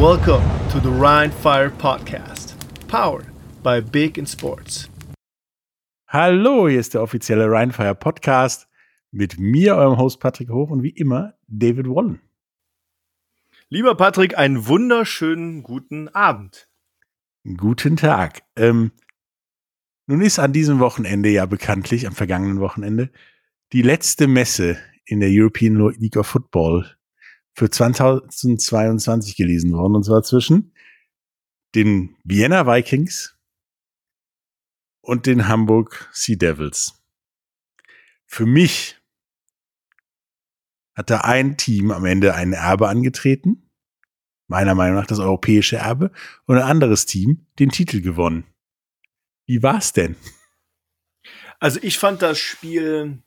Welcome to the Rhine Fire Podcast, powered by Big in Sports. Hallo, hier ist der offizielle Rheinfire Podcast mit mir, eurem Host Patrick Hoch und wie immer David Wallen. Lieber Patrick, einen wunderschönen guten Abend. Guten Tag. Ähm, nun ist an diesem Wochenende ja bekanntlich, am vergangenen Wochenende, die letzte Messe in der European League of Football für 2022 gelesen worden, und zwar zwischen den Vienna Vikings und den Hamburg Sea Devils. Für mich hat da ein Team am Ende ein Erbe angetreten, meiner Meinung nach das europäische Erbe, und ein anderes Team den Titel gewonnen. Wie war's denn? Also ich fand das Spiel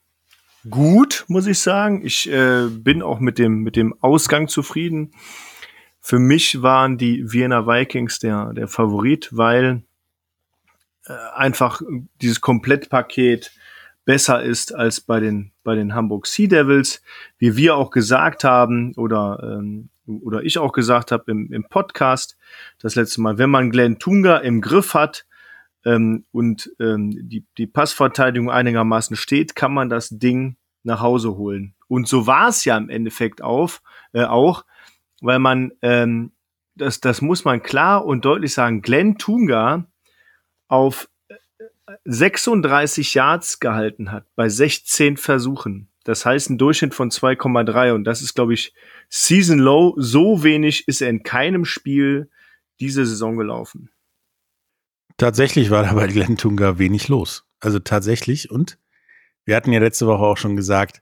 gut, muss ich sagen. Ich äh, bin auch mit dem, mit dem Ausgang zufrieden. Für mich waren die Vienna Vikings der, der Favorit, weil äh, einfach dieses Komplettpaket besser ist als bei den, bei den Hamburg Sea Devils. Wie wir auch gesagt haben oder, ähm, oder ich auch gesagt habe im, im Podcast das letzte Mal, wenn man Glenn Tunga im Griff hat, ähm, und ähm, die, die Passverteidigung einigermaßen steht, kann man das Ding nach Hause holen. Und so war es ja im Endeffekt auf, äh, auch, weil man, ähm, das, das muss man klar und deutlich sagen, Glenn Tunga auf 36 Yards gehalten hat bei 16 Versuchen. Das heißt ein Durchschnitt von 2,3 und das ist, glaube ich, Season Low. So wenig ist er in keinem Spiel diese Saison gelaufen. Tatsächlich war da bei Glenn Tunga wenig los. Also tatsächlich. Und wir hatten ja letzte Woche auch schon gesagt,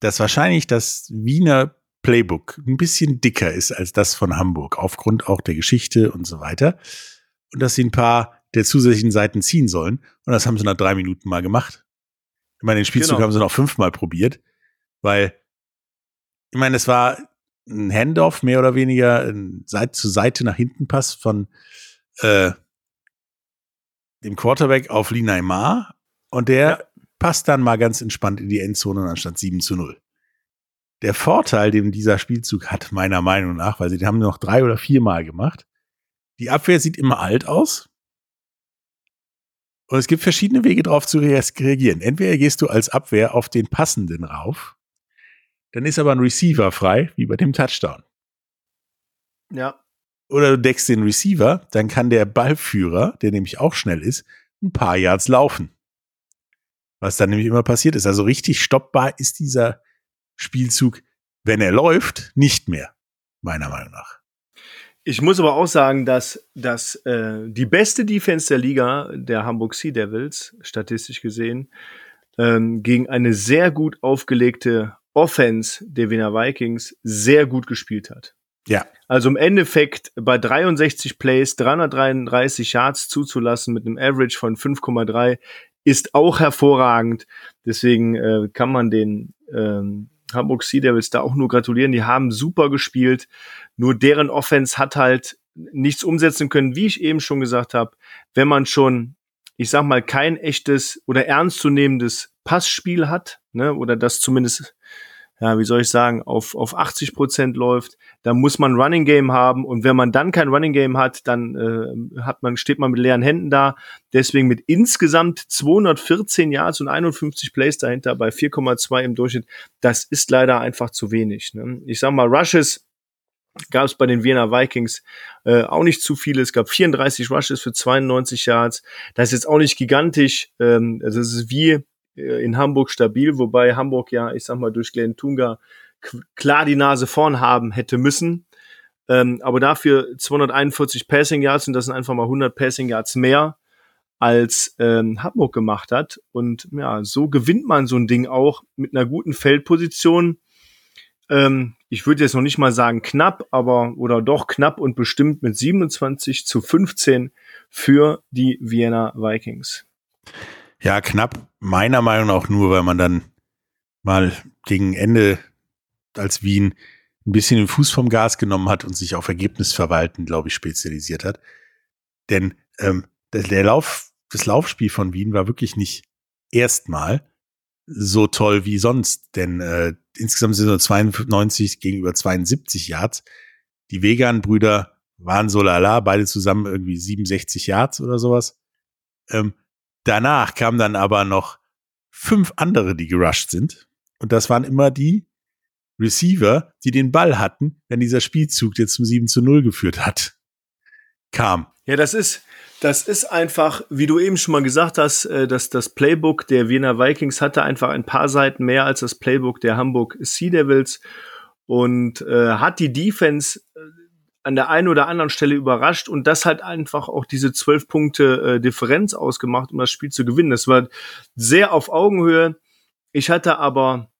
dass wahrscheinlich das Wiener Playbook ein bisschen dicker ist als das von Hamburg, aufgrund auch der Geschichte und so weiter. Und dass sie ein paar der zusätzlichen Seiten ziehen sollen. Und das haben sie nach drei Minuten mal gemacht. Ich meine, den Spielzug genau. haben sie noch fünfmal probiert, weil, ich meine, es war ein Handoff, mehr oder weniger, ein Seite zu Seite nach hinten Pass von äh, dem Quarterback auf Lee Neymar und der ja. passt dann mal ganz entspannt in die Endzone anstatt 7 zu 0. Der Vorteil, den dieser Spielzug hat, meiner Meinung nach, weil sie den haben noch drei oder viermal gemacht, die Abwehr sieht immer alt aus. Und es gibt verschiedene Wege darauf zu reagieren. Entweder gehst du als Abwehr auf den passenden rauf, dann ist aber ein Receiver frei, wie bei dem Touchdown. Ja oder du deckst den Receiver, dann kann der Ballführer, der nämlich auch schnell ist, ein paar Yards laufen. Was dann nämlich immer passiert ist. Also richtig stoppbar ist dieser Spielzug, wenn er läuft, nicht mehr, meiner Meinung nach. Ich muss aber auch sagen, dass, dass äh, die beste Defense der Liga, der Hamburg Sea Devils, statistisch gesehen, ähm, gegen eine sehr gut aufgelegte Offense der Wiener Vikings sehr gut gespielt hat. Ja. Also im Endeffekt bei 63 Plays 333 Yards zuzulassen mit einem Average von 5,3 ist auch hervorragend. Deswegen äh, kann man den ähm, Hamburg Sea Devils da auch nur gratulieren. Die haben super gespielt. Nur deren Offense hat halt nichts umsetzen können, wie ich eben schon gesagt habe. Wenn man schon, ich sag mal, kein echtes oder ernstzunehmendes Passspiel hat, ne, oder das zumindest ja, wie soll ich sagen, auf, auf 80 Prozent läuft, da muss man Running Game haben und wenn man dann kein Running Game hat, dann äh, hat man, steht man mit leeren Händen da. Deswegen mit insgesamt 214 Yards und 51 Plays dahinter bei 4,2 im Durchschnitt, das ist leider einfach zu wenig. Ne? Ich sag mal, Rushes gab es bei den Vienna Vikings äh, auch nicht zu viele. Es gab 34 Rushes für 92 Yards. Das ist jetzt auch nicht gigantisch. Ähm, also es ist wie in Hamburg stabil, wobei Hamburg ja, ich sag mal, durch Glenn Tunga klar die Nase vorn haben hätte müssen. Ähm, aber dafür 241 Passing Yards und das sind einfach mal 100 Passing Yards mehr als ähm, Hamburg gemacht hat. Und ja, so gewinnt man so ein Ding auch mit einer guten Feldposition. Ähm, ich würde jetzt noch nicht mal sagen knapp, aber oder doch knapp und bestimmt mit 27 zu 15 für die Vienna Vikings. Ja, knapp. Meiner Meinung nach nur, weil man dann mal gegen Ende als Wien ein bisschen den Fuß vom Gas genommen hat und sich auf Ergebnisverwalten, glaube ich, spezialisiert hat. Denn ähm, der, Lauf, das Laufspiel von Wien war wirklich nicht erstmal so toll wie sonst, denn äh, insgesamt sind nur 92 gegenüber 72 Yards. Die Vegan-Brüder waren so lala, beide zusammen irgendwie 67 Yards oder sowas. Ähm, danach kamen dann aber noch fünf andere, die gerusht sind. Und das waren immer die Receiver, die den Ball hatten, wenn dieser Spielzug, der zum 7 zu 0 geführt hat, kam. Ja, das ist, das ist einfach, wie du eben schon mal gesagt hast, äh, dass das Playbook der Wiener Vikings hatte einfach ein paar Seiten mehr als das Playbook der Hamburg Sea Devils und äh, hat die Defense äh, an der einen oder anderen Stelle überrascht und das hat einfach auch diese zwölf Punkte äh, Differenz ausgemacht, um das Spiel zu gewinnen. Das war sehr auf Augenhöhe. Ich hatte aber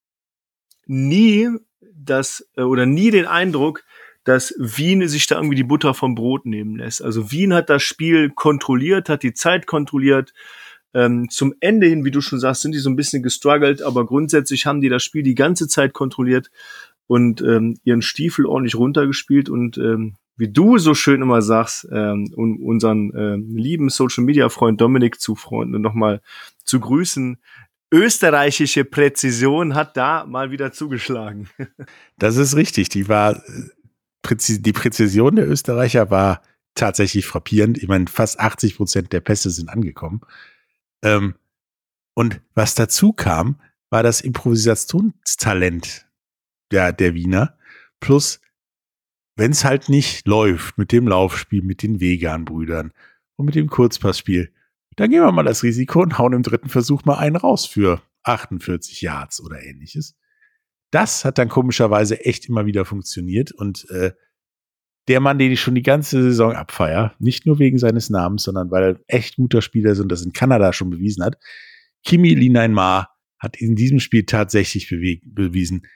nie das äh, oder nie den Eindruck, dass Wien sich da irgendwie die Butter vom Brot nehmen lässt. Also Wien hat das Spiel kontrolliert, hat die Zeit kontrolliert. Ähm, zum Ende hin, wie du schon sagst, sind die so ein bisschen gestruggelt, aber grundsätzlich haben die das Spiel die ganze Zeit kontrolliert und ähm, ihren Stiefel ordentlich runtergespielt und ähm, wie du so schön immer sagst, ähm, um unseren ähm, lieben Social Media Freund Dominik zu freuen und nochmal zu grüßen österreichische Präzision hat da mal wieder zugeschlagen. Das ist richtig. Die war, die Präzision der Österreicher war tatsächlich frappierend. Ich meine, fast 80 Prozent der Pässe sind angekommen. Ähm, und was dazu kam, war das Improvisationstalent der, der Wiener. Plus, wenn es halt nicht läuft mit dem Laufspiel, mit den Vegan-Brüdern und mit dem Kurzpassspiel, dann gehen wir mal das Risiko und hauen im dritten Versuch mal einen raus für 48 Yards oder ähnliches. Das hat dann komischerweise echt immer wieder funktioniert und äh, der Mann, den ich schon die ganze Saison abfeier, nicht nur wegen seines Namens, sondern weil er echt guter Spieler ist und das in Kanada schon bewiesen hat, Kimi Linainmar hat in diesem Spiel tatsächlich bewiesen,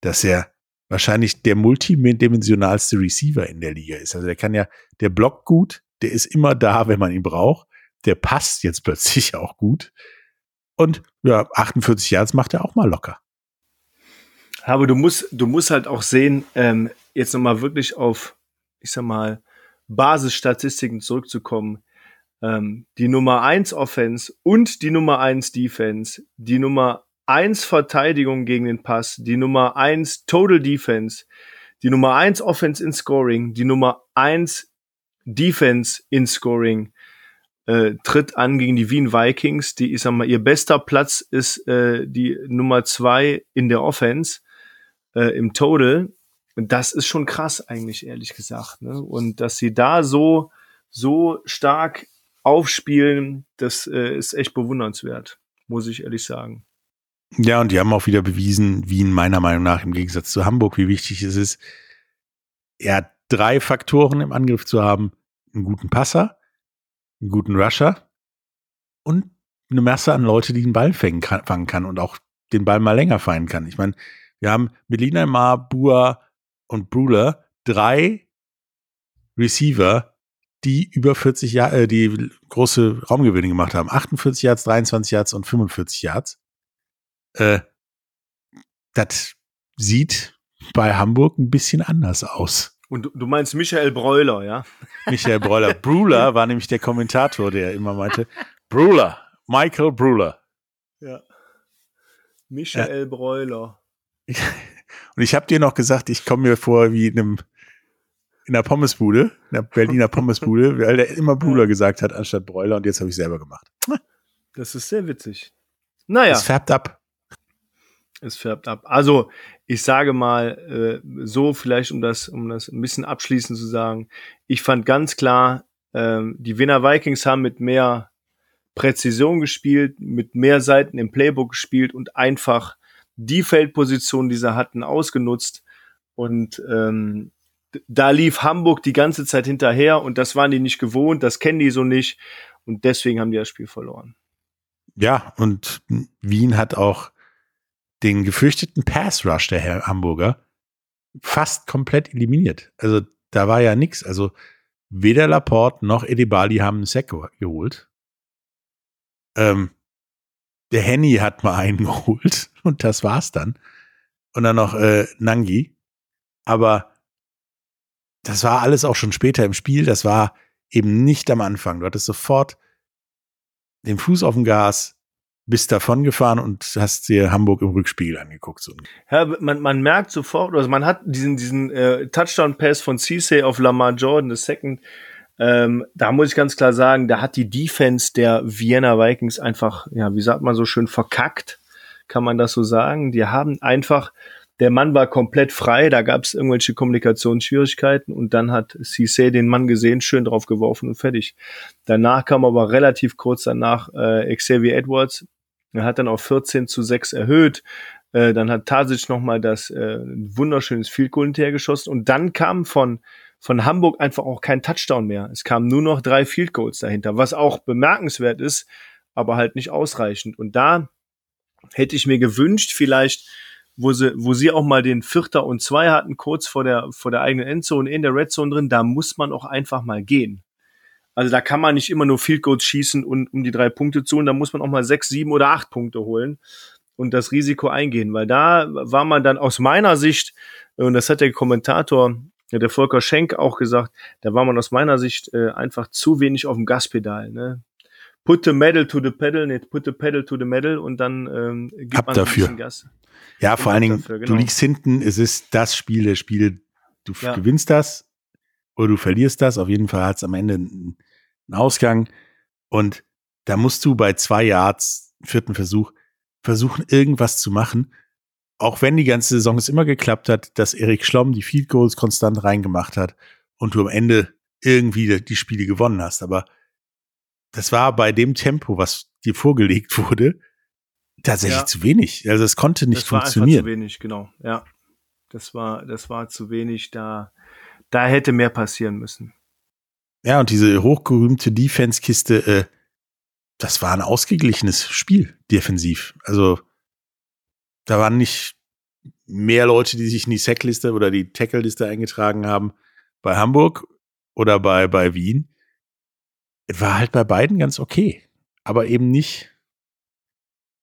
dass er wahrscheinlich der multidimensionalste Receiver in der Liga ist. Also der kann ja, der blockt gut, der ist immer da, wenn man ihn braucht der passt jetzt plötzlich auch gut. Und ja, 48 Yards macht er auch mal locker. Aber du musst, du musst halt auch sehen, ähm, jetzt nochmal wirklich auf, ich sag mal, Basisstatistiken zurückzukommen. Ähm, die Nummer 1 Offense und die Nummer 1 Defense, die Nummer 1 Verteidigung gegen den Pass, die Nummer 1 Total Defense, die Nummer 1 Offense in Scoring, die Nummer 1 Defense in Scoring, äh, tritt an gegen die Wien Vikings. Die, ich sag mal, ihr bester Platz ist äh, die Nummer zwei in der Offense äh, im Total. Das ist schon krass eigentlich, ehrlich gesagt. Ne? Und dass sie da so, so stark aufspielen, das äh, ist echt bewundernswert, muss ich ehrlich sagen. Ja, und die haben auch wieder bewiesen, Wien meiner Meinung nach im Gegensatz zu Hamburg, wie wichtig es ist, ja, drei Faktoren im Angriff zu haben. Einen guten Passer, einen guten Rusher und eine Masse an Leute, die den Ball fangen kann, fangen kann und auch den Ball mal länger fallen kann. Ich meine, wir haben Melina Mar, Bua und Bruler drei Receiver, die über 40 Jahre, äh, die große Raumgewinne gemacht haben. 48 Yards, 23 Yards und 45 Yards. Äh, das sieht bei Hamburg ein bisschen anders aus. Und du, meinst Michael Breuler, ja? Michael Breuler. Bruler war nämlich der Kommentator, der immer meinte, Bruler, Michael Bruler. Ja. Michael ja. Breuler. Und ich habe dir noch gesagt, ich komme mir vor wie in einem in einer Pommesbude, in der Berliner Pommesbude, weil der immer Bruler gesagt hat anstatt Bräuler und jetzt habe ich selber gemacht. Das ist sehr witzig. Naja. Es färbt ab. Es färbt ab. Also, ich sage mal, äh, so vielleicht, um das, um das ein bisschen abschließend zu sagen, ich fand ganz klar, äh, die Wiener Vikings haben mit mehr Präzision gespielt, mit mehr Seiten im Playbook gespielt und einfach die Feldposition, die sie hatten, ausgenutzt. Und ähm, da lief Hamburg die ganze Zeit hinterher und das waren die nicht gewohnt, das kennen die so nicht und deswegen haben die das Spiel verloren. Ja, und Wien hat auch den gefürchteten Pass Rush der Hamburger fast komplett eliminiert. Also da war ja nichts. Also weder Laporte noch Edibali haben einen Sack geholt. Ähm, der Henny hat mal einen geholt und das war's dann. Und dann noch äh, Nangi. Aber das war alles auch schon später im Spiel. Das war eben nicht am Anfang. Du hattest sofort den Fuß auf dem Gas, bist davon gefahren und hast dir Hamburg im Rückspiegel angeguckt. So. Ja, man, man merkt sofort, also man hat diesen, diesen äh, Touchdown-Pass von Cisse auf Lamar Jordan, the second, ähm, da muss ich ganz klar sagen, da hat die Defense der Vienna Vikings einfach, ja, wie sagt man so schön, verkackt, kann man das so sagen. Die haben einfach, der Mann war komplett frei, da gab es irgendwelche Kommunikationsschwierigkeiten und dann hat Cisse den Mann gesehen, schön drauf geworfen und fertig. Danach kam aber relativ kurz danach äh, Xavier Edwards, er hat dann auf 14 zu 6 erhöht. Äh, dann hat Tasic nochmal das äh, wunderschönes Field Goal hinterhergeschossen. Und dann kam von, von Hamburg einfach auch kein Touchdown mehr. Es kamen nur noch drei Field Goals dahinter, was auch bemerkenswert ist, aber halt nicht ausreichend. Und da hätte ich mir gewünscht, vielleicht, wo sie, wo sie auch mal den Vierter und Zwei hatten, kurz vor der, vor der eigenen Endzone in der Red Zone drin, da muss man auch einfach mal gehen. Also da kann man nicht immer nur Field Goals schießen und um die drei Punkte zu holen, da muss man auch mal sechs, sieben oder acht Punkte holen und das Risiko eingehen, weil da war man dann aus meiner Sicht, und das hat der Kommentator, der Volker Schenk auch gesagt, da war man aus meiner Sicht äh, einfach zu wenig auf dem Gaspedal. Ne? Put the medal to the pedal, nicht put the pedal to the medal und dann ähm, gibt Hab man dafür. ein bisschen Gas. Ja, vor allen Dingen, genau. du liegst hinten, es ist das Spiel der Spiele, du ja. gewinnst das oder du verlierst das. Auf jeden Fall hat es am Ende einen einen Ausgang. Und da musst du bei zwei Yards, vierten Versuch, versuchen, irgendwas zu machen. Auch wenn die ganze Saison es immer geklappt hat, dass Erik Schlomm die Field Goals konstant reingemacht hat und du am Ende irgendwie die Spiele gewonnen hast. Aber das war bei dem Tempo, was dir vorgelegt wurde, tatsächlich ja. zu wenig. Also es konnte nicht das funktionieren. War zu wenig, genau. Ja, das war das war zu wenig. Da da hätte mehr passieren müssen. Ja, und diese hochgerühmte Defense-Kiste, äh, das war ein ausgeglichenes Spiel, defensiv. Also, da waren nicht mehr Leute, die sich in die Sackliste oder die Tackle-Liste eingetragen haben bei Hamburg oder bei, bei Wien. Es war halt bei beiden ganz okay. Aber eben nicht,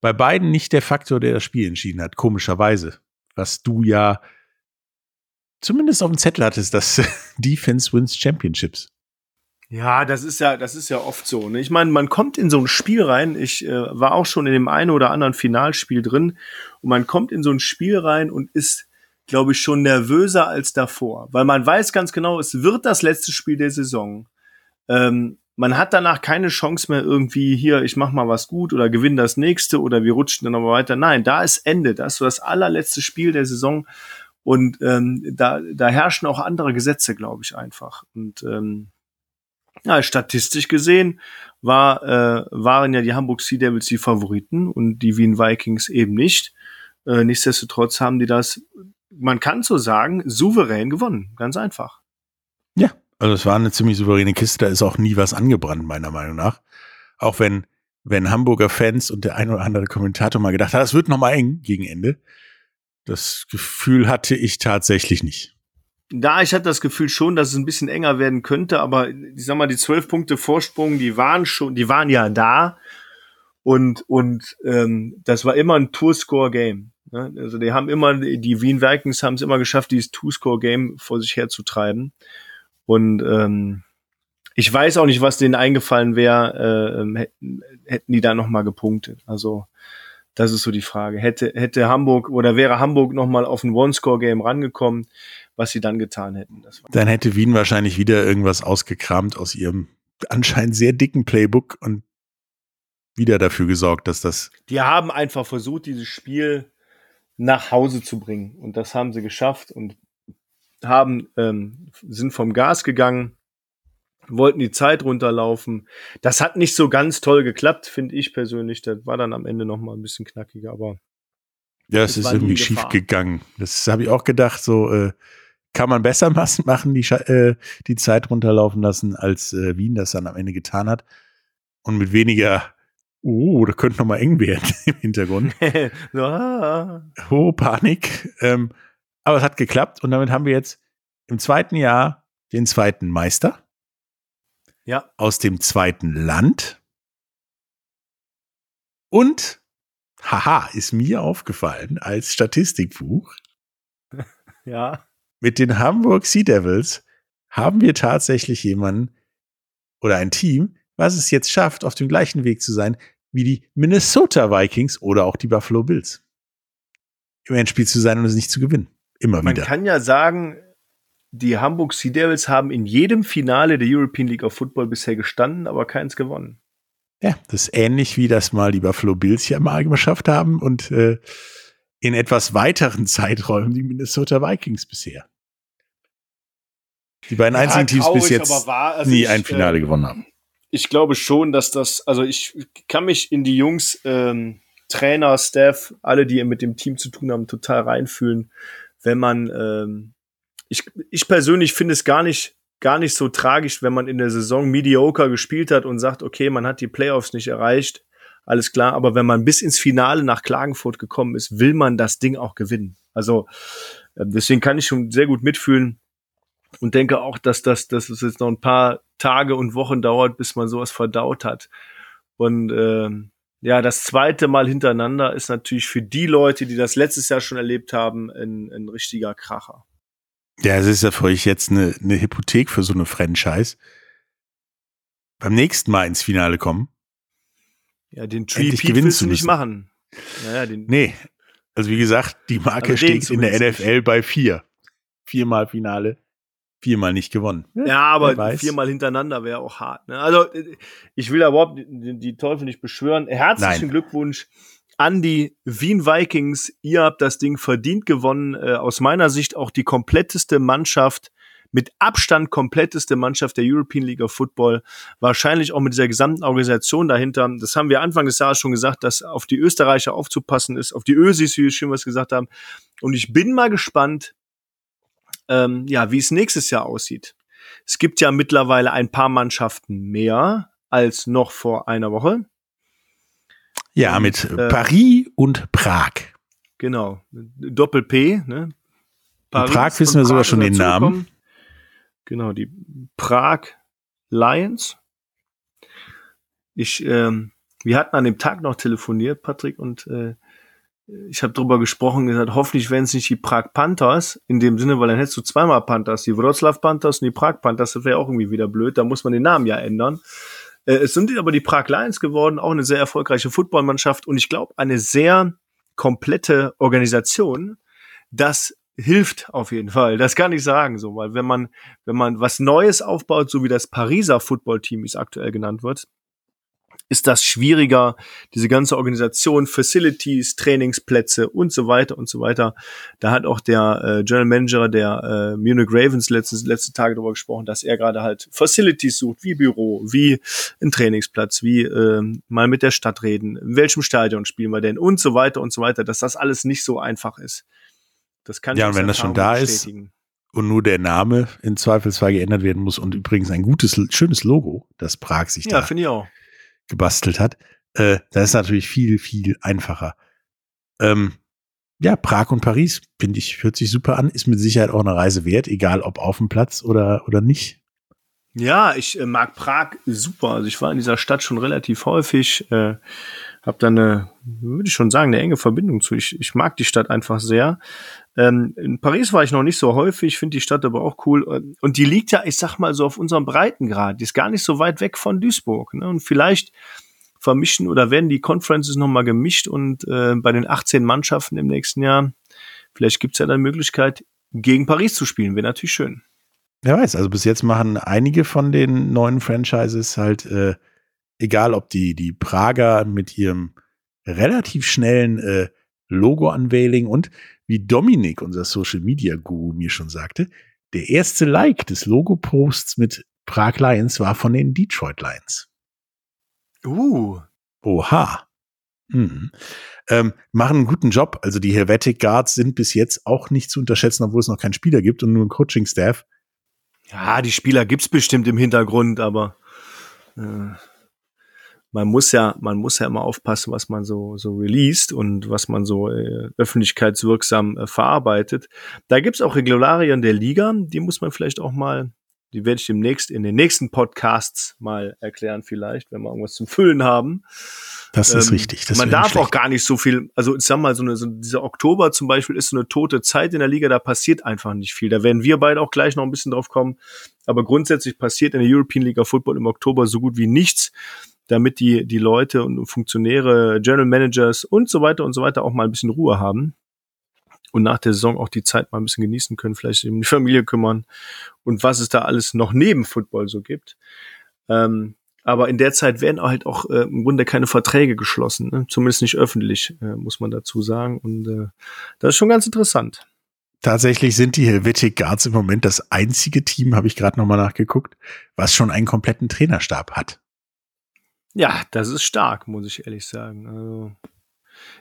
bei beiden nicht der Faktor, der das Spiel entschieden hat, komischerweise. Was du ja zumindest auf dem Zettel hattest, dass Defense wins Championships. Ja, das ist ja, das ist ja oft so. Ne? Ich meine, man kommt in so ein Spiel rein. Ich äh, war auch schon in dem einen oder anderen Finalspiel drin und man kommt in so ein Spiel rein und ist, glaube ich, schon nervöser als davor, weil man weiß ganz genau, es wird das letzte Spiel der Saison. Ähm, man hat danach keine Chance mehr irgendwie hier, ich mach mal was gut oder gewinne das nächste oder wir rutschen dann aber weiter. Nein, da ist Ende. Das ist so das allerletzte Spiel der Saison und ähm, da, da herrschen auch andere Gesetze, glaube ich einfach. Und ähm, ja, statistisch gesehen war, äh, waren ja die Hamburg Sea Devils die Favoriten und die Wien Vikings eben nicht. Äh, nichtsdestotrotz haben die das, man kann so sagen, souverän gewonnen. Ganz einfach. Ja, also es war eine ziemlich souveräne Kiste. Da ist auch nie was angebrannt, meiner Meinung nach. Auch wenn, wenn Hamburger Fans und der ein oder andere Kommentator mal gedacht hat, es wird noch mal eng gegen Ende. Das Gefühl hatte ich tatsächlich nicht. Da, ich hatte das Gefühl schon, dass es ein bisschen enger werden könnte, aber ich sag mal, die zwölf Punkte Vorsprung, die waren schon, die waren ja da. Und, und ähm, das war immer ein Two-Score-Game. Ne? Also die haben immer, die Wien Vikings haben es immer geschafft, dieses Two-Score-Game vor sich herzutreiben. Und ähm, ich weiß auch nicht, was denen eingefallen wäre, äh, ähm, hätten, hätten die da nochmal gepunktet. Also das ist so die Frage. Hätte, hätte Hamburg oder wäre Hamburg nochmal auf ein One-Score-Game rangekommen, was sie dann getan hätten. dann hätte Wien wahrscheinlich wieder irgendwas ausgekramt aus ihrem anscheinend sehr dicken Playbook und wieder dafür gesorgt, dass das. Die haben einfach versucht, dieses Spiel nach Hause zu bringen. Und das haben sie geschafft und haben, ähm, sind vom Gas gegangen, wollten die Zeit runterlaufen. Das hat nicht so ganz toll geklappt, finde ich persönlich. Das war dann am Ende noch mal ein bisschen knackiger, aber. Ja, es ist irgendwie schief gegangen. Das habe ich auch gedacht, so, äh, kann man besser machen, die, äh, die Zeit runterlaufen lassen, als äh, Wien das dann am Ende getan hat. Und mit weniger, oh, da könnte noch mal eng werden im Hintergrund. oh, Panik. Ähm, aber es hat geklappt und damit haben wir jetzt im zweiten Jahr den zweiten Meister. Ja. Aus dem zweiten Land. Und, haha, ist mir aufgefallen als Statistikbuch. ja mit den Hamburg Sea Devils haben wir tatsächlich jemanden oder ein Team, was es jetzt schafft, auf dem gleichen Weg zu sein wie die Minnesota Vikings oder auch die Buffalo Bills. Im Endspiel zu sein und es nicht zu gewinnen. Immer Man wieder. kann ja sagen, die Hamburg Sea Devils haben in jedem Finale der European League of Football bisher gestanden, aber keins gewonnen. Ja, das ist ähnlich wie das mal die Buffalo Bills hier mal geschafft haben und äh, in etwas weiteren Zeiträumen die Minnesota Vikings bisher. Die beiden einzigen Teams bis jetzt also nie ich, ein Finale äh, gewonnen haben. Ich glaube schon, dass das, also ich kann mich in die Jungs, ähm, Trainer, Staff, alle, die mit dem Team zu tun haben, total reinfühlen, wenn man, ähm, ich, ich persönlich finde es gar nicht, gar nicht so tragisch, wenn man in der Saison mediocre gespielt hat und sagt, okay, man hat die Playoffs nicht erreicht, alles klar, aber wenn man bis ins Finale nach Klagenfurt gekommen ist, will man das Ding auch gewinnen. Also äh, deswegen kann ich schon sehr gut mitfühlen und denke auch, dass das, dass es jetzt noch ein paar Tage und Wochen dauert, bis man sowas verdaut hat. Und ähm, ja, das zweite Mal hintereinander ist natürlich für die Leute, die das letztes Jahr schon erlebt haben, ein, ein richtiger Kracher. Ja, es ist ja für euch jetzt eine, eine Hypothek für so eine Franchise. Beim nächsten Mal ins Finale kommen. Ja, den Tree Endlich gewinnen willst du nicht machen. Naja, Nee, also wie gesagt, die Marke steht in der NFL bei vier. Viermal Finale, viermal nicht gewonnen. Ja, wer aber viermal hintereinander wäre auch hart. Ne? Also äh, ich will da überhaupt die, die Teufel nicht beschwören. Herzlichen Nein. Glückwunsch an die Wien Vikings. Ihr habt das Ding verdient gewonnen. Äh, aus meiner Sicht auch die kompletteste Mannschaft, mit Abstand kompletteste Mannschaft der European League of Football. Wahrscheinlich auch mit dieser gesamten Organisation dahinter. Das haben wir Anfang des Jahres schon gesagt, dass auf die Österreicher aufzupassen ist, auf die Ösis, wie wir schon was gesagt haben. Und ich bin mal gespannt, ähm, ja, wie es nächstes Jahr aussieht. Es gibt ja mittlerweile ein paar Mannschaften mehr als noch vor einer Woche. Ja, Und, mit äh, Paris und Prag. Genau. Doppel P, ne? Prag wissen wir sogar Prag schon den dazugekommen. Genau, die Prag Lions. Ich, ähm, wir hatten an dem Tag noch telefoniert, Patrick, und äh, ich habe drüber gesprochen gesagt, hoffentlich werden es nicht die Prag Panthers, in dem Sinne, weil dann hättest du zweimal Panthers, die Wroclaw Panthers und die Prag Panthers, das wäre auch irgendwie wieder blöd, da muss man den Namen ja ändern. Äh, es sind aber die Prag Lions geworden, auch eine sehr erfolgreiche Footballmannschaft und ich glaube, eine sehr komplette Organisation, das hilft auf jeden Fall. Das kann ich sagen, so, weil wenn man, wenn man was Neues aufbaut, so wie das Pariser Footballteam, wie es aktuell genannt wird, ist das schwieriger, diese ganze Organisation, Facilities, Trainingsplätze und so weiter und so weiter. Da hat auch der äh, General Manager der äh, Munich Ravens letzte, letzte Tage darüber gesprochen, dass er gerade halt Facilities sucht, wie Büro, wie ein Trainingsplatz, wie ähm, mal mit der Stadt reden, in welchem Stadion spielen wir denn und so weiter und so weiter, dass das alles nicht so einfach ist. Das kann Ja, und wenn das schon da ist. Und nur der Name in Zweifelsfall geändert werden muss und übrigens ein gutes, schönes Logo, das Prag sich Ja, da finde ich auch. gebastelt hat. Äh, das ist natürlich viel, viel einfacher. Ähm, ja, Prag und Paris, finde ich, hört sich super an, ist mit Sicherheit auch eine Reise wert, egal ob auf dem Platz oder, oder nicht. Ja, ich äh, mag Prag super. Also ich war in dieser Stadt schon relativ häufig, äh, habe da eine, würde ich schon sagen, eine enge Verbindung zu. Ich, ich mag die Stadt einfach sehr. Ähm, in Paris war ich noch nicht so häufig, finde die Stadt aber auch cool. Und die liegt ja, ich sag mal so auf unserem Breitengrad. Die ist gar nicht so weit weg von Duisburg. Ne? Und vielleicht vermischen oder werden die Conferences nochmal gemischt und äh, bei den 18 Mannschaften im nächsten Jahr, vielleicht gibt's ja dann Möglichkeit, gegen Paris zu spielen. Wäre natürlich schön. Wer weiß, also bis jetzt machen einige von den neuen Franchises halt, äh, egal ob die, die Prager mit ihrem relativ schnellen äh, Logo-Unveiling und wie Dominik, unser Social Media Guru, mir schon sagte, der erste Like des Logo-Posts mit Prag Lions war von den Detroit Lions. Uh, Oha. Mhm. Ähm, machen einen guten Job. Also die Helvetic Guards sind bis jetzt auch nicht zu unterschätzen, obwohl es noch keinen Spieler gibt und nur einen Coaching-Staff. Ja, die Spieler gibt's bestimmt im Hintergrund, aber äh, man muss ja, man muss ja immer aufpassen, was man so so released und was man so äh, öffentlichkeitswirksam äh, verarbeitet. Da gibt's auch Regularien der Liga, die muss man vielleicht auch mal, die werde ich demnächst in den nächsten Podcasts mal erklären, vielleicht, wenn wir irgendwas zum Füllen haben. Das ist Ähm, richtig. Das man darf auch gar nicht so viel, also ich sag mal, so, eine, so dieser Oktober zum Beispiel ist so eine tote Zeit in der Liga, da passiert einfach nicht viel. Da werden wir beide auch gleich noch ein bisschen drauf kommen. Aber grundsätzlich passiert in der European League of Football im Oktober so gut wie nichts. Damit die, die Leute und Funktionäre, General Managers und so weiter und so weiter auch mal ein bisschen Ruhe haben und nach der Saison auch die Zeit mal ein bisschen genießen können, vielleicht um die Familie kümmern und was es da alles noch neben Football so gibt. Ähm, aber in der Zeit werden halt auch äh, im Grunde keine Verträge geschlossen, ne? zumindest nicht öffentlich, äh, muss man dazu sagen. Und äh, das ist schon ganz interessant. Tatsächlich sind die Helvetic Guards im Moment das einzige Team, habe ich gerade nochmal nachgeguckt, was schon einen kompletten Trainerstab hat. Ja, das ist stark, muss ich ehrlich sagen. Also,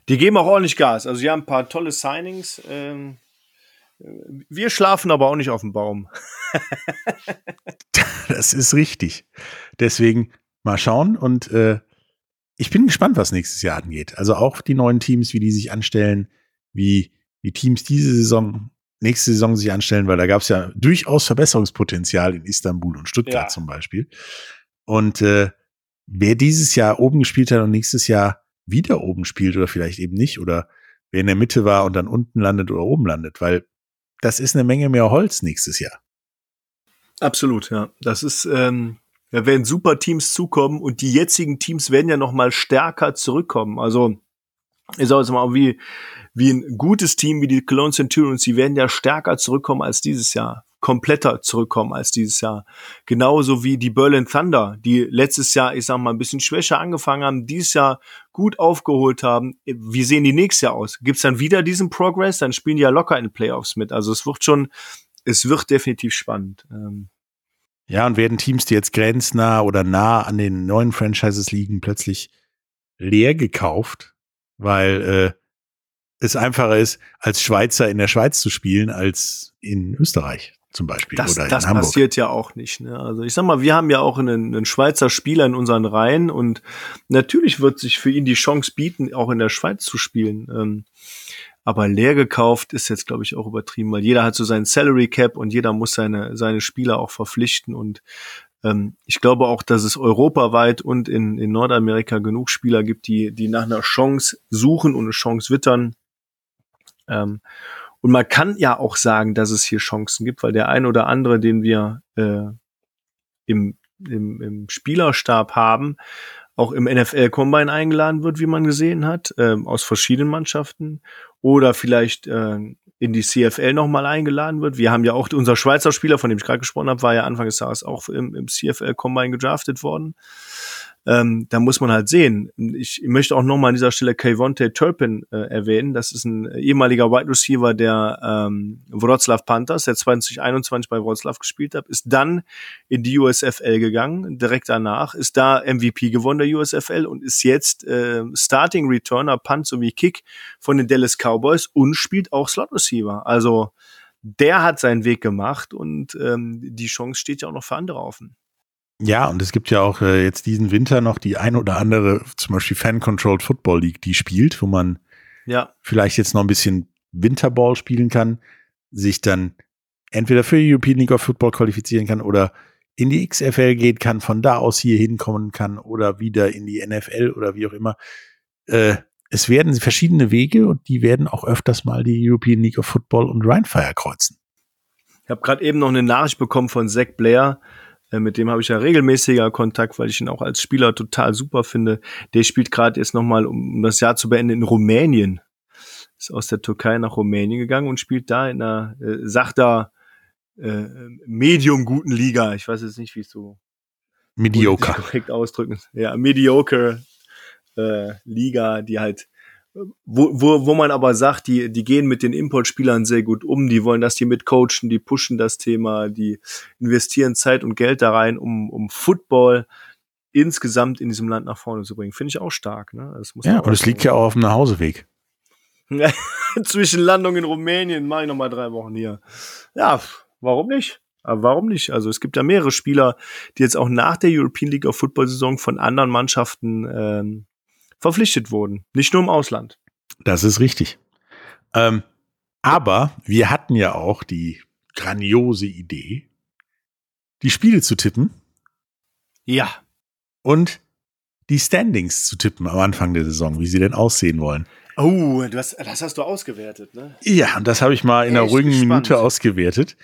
die geben auch ordentlich Gas. Also, sie haben ein paar tolle Signings. Ähm, wir schlafen aber auch nicht auf dem Baum. das ist richtig. Deswegen mal schauen und äh, ich bin gespannt, was nächstes Jahr angeht. Also auch die neuen Teams, wie die sich anstellen, wie die Teams diese Saison, nächste Saison sich anstellen, weil da gab es ja durchaus Verbesserungspotenzial in Istanbul und Stuttgart ja. zum Beispiel. Und äh, wer dieses Jahr oben gespielt hat und nächstes Jahr wieder oben spielt oder vielleicht eben nicht oder wer in der Mitte war und dann unten landet oder oben landet, weil das ist eine Menge mehr Holz nächstes Jahr. Absolut, ja. Das ist, ähm, da werden super Teams zukommen und die jetzigen Teams werden ja noch mal stärker zurückkommen. Also ich sage jetzt mal, wie, wie ein gutes Team wie die Cologne Centurions, die werden ja stärker zurückkommen als dieses Jahr kompletter zurückkommen als dieses Jahr. Genauso wie die Berlin Thunder, die letztes Jahr, ich sag mal, ein bisschen schwächer angefangen haben, dieses Jahr gut aufgeholt haben. Wie sehen die nächstes Jahr aus? Gibt's dann wieder diesen Progress? Dann spielen die ja locker in den Playoffs mit. Also es wird schon, es wird definitiv spannend. Ähm ja, und werden Teams, die jetzt grenznah oder nah an den neuen Franchises liegen, plötzlich leer gekauft, weil äh, es einfacher ist, als Schweizer in der Schweiz zu spielen, als in Österreich zum Beispiel. Das, oder das passiert ja auch nicht. Ne? Also ich sag mal, wir haben ja auch einen, einen Schweizer Spieler in unseren Reihen und natürlich wird sich für ihn die Chance bieten, auch in der Schweiz zu spielen. Ähm, aber leer gekauft ist jetzt, glaube ich, auch übertrieben, weil jeder hat so seinen Salary Cap und jeder muss seine, seine Spieler auch verpflichten. Und ähm, ich glaube auch, dass es europaweit und in, in Nordamerika genug Spieler gibt, die, die nach einer Chance suchen und eine Chance wittern. Ähm, und man kann ja auch sagen, dass es hier Chancen gibt, weil der ein oder andere, den wir äh, im, im, im Spielerstab haben, auch im NFL Combine eingeladen wird, wie man gesehen hat, äh, aus verschiedenen Mannschaften oder vielleicht äh, in die CFL nochmal eingeladen wird. Wir haben ja auch unser Schweizer Spieler, von dem ich gerade gesprochen habe, war ja Anfang des Jahres auch im, im CFL Combine gedraftet worden ähm, da muss man halt sehen. Ich möchte auch nochmal an dieser Stelle Kayvonte Turpin äh, erwähnen. Das ist ein ehemaliger Wide Receiver der ähm, Wroclaw Panthers, der 2021 bei Wroclaw gespielt hat, ist dann in die USFL gegangen, direkt danach, ist da MVP gewonnen der USFL und ist jetzt äh, Starting Returner, Punt sowie Kick von den Dallas Cowboys und spielt auch Slot Receiver. Also der hat seinen Weg gemacht und ähm, die Chance steht ja auch noch für andere offen. Ja, und es gibt ja auch äh, jetzt diesen Winter noch die ein oder andere, zum Beispiel Fan-Controlled Football League, die spielt, wo man ja. vielleicht jetzt noch ein bisschen Winterball spielen kann, sich dann entweder für die European League of Football qualifizieren kann oder in die XFL geht kann, von da aus hier hinkommen kann oder wieder in die NFL oder wie auch immer. Äh, es werden verschiedene Wege und die werden auch öfters mal die European League of Football und Rheinfire kreuzen. Ich habe gerade eben noch eine Nachricht bekommen von Zach Blair, mit dem habe ich ja regelmäßiger Kontakt, weil ich ihn auch als Spieler total super finde. Der spielt gerade jetzt nochmal, um das Jahr zu beenden, in Rumänien. Ist aus der Türkei nach Rumänien gegangen und spielt da in einer, äh, sagt da, äh, medium guten Liga. Ich weiß jetzt nicht, wie es so mediocre korrekt ausdrücken. Ja, mediocre äh, Liga, die halt wo, wo, wo man aber sagt, die, die gehen mit den Importspielern sehr gut um, die wollen, dass die mitcoachen, die pushen das Thema, die investieren Zeit und Geld da rein, um, um Football insgesamt in diesem Land nach vorne zu bringen. Finde ich auch stark. Ne? Das muss ja, und es liegt ja auch auf dem Nachhauseweg. Zwischen Landung in Rumänien mache ich noch mal drei Wochen hier. Ja, warum nicht? Aber warum nicht? Also es gibt ja mehrere Spieler, die jetzt auch nach der European League of Football Saison von anderen Mannschaften ähm, verpflichtet wurden. Nicht nur im Ausland. Das ist richtig. Ähm, aber wir hatten ja auch die grandiose Idee, die Spiele zu tippen. Ja. Und die Standings zu tippen am Anfang der Saison, wie sie denn aussehen wollen. Oh, das, das hast du ausgewertet, ne? Ja, und das habe ich mal in einer ruhigen gespannt. Minute ausgewertet.